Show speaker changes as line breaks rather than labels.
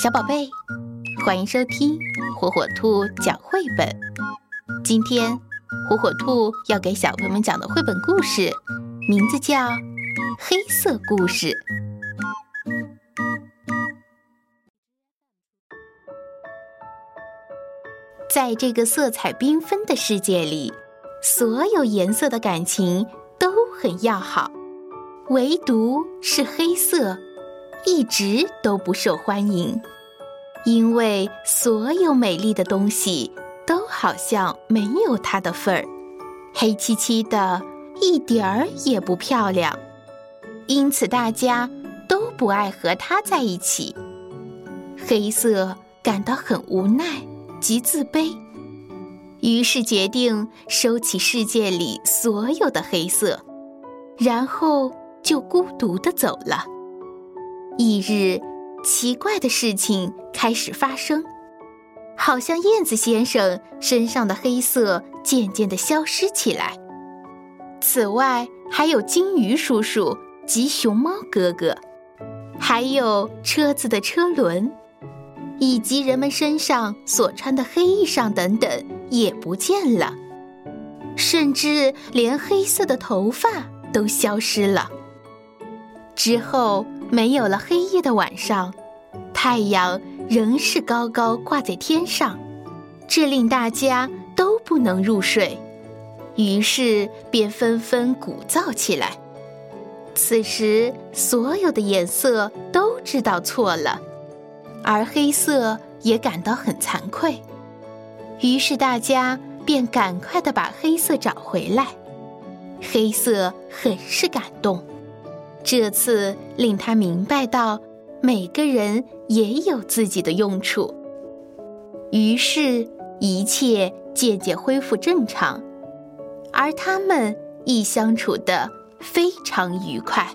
小宝贝，欢迎收听火火兔讲绘本。今天，火火兔要给小朋友们讲的绘本故事，名字叫《黑色故事》。在这个色彩缤纷的世界里，所有颜色的感情都很要好，唯独是黑色。一直都不受欢迎，因为所有美丽的东西都好像没有它的份儿，黑漆漆的，一点儿也不漂亮。因此，大家都不爱和它在一起。黑色感到很无奈，极自卑，于是决定收起世界里所有的黑色，然后就孤独的走了。一日，奇怪的事情开始发生，好像燕子先生身上的黑色渐渐的消失起来。此外，还有金鱼叔叔及熊猫哥哥，还有车子的车轮，以及人们身上所穿的黑衣裳等等也不见了，甚至连黑色的头发都消失了。之后。没有了黑夜的晚上，太阳仍是高高挂在天上，这令大家都不能入睡，于是便纷纷鼓噪起来。此时，所有的颜色都知道错了，而黑色也感到很惭愧，于是大家便赶快的把黑色找回来。黑色很是感动。这次令他明白到，每个人也有自己的用处。于是，一切渐渐恢复正常，而他们亦相处得非常愉快。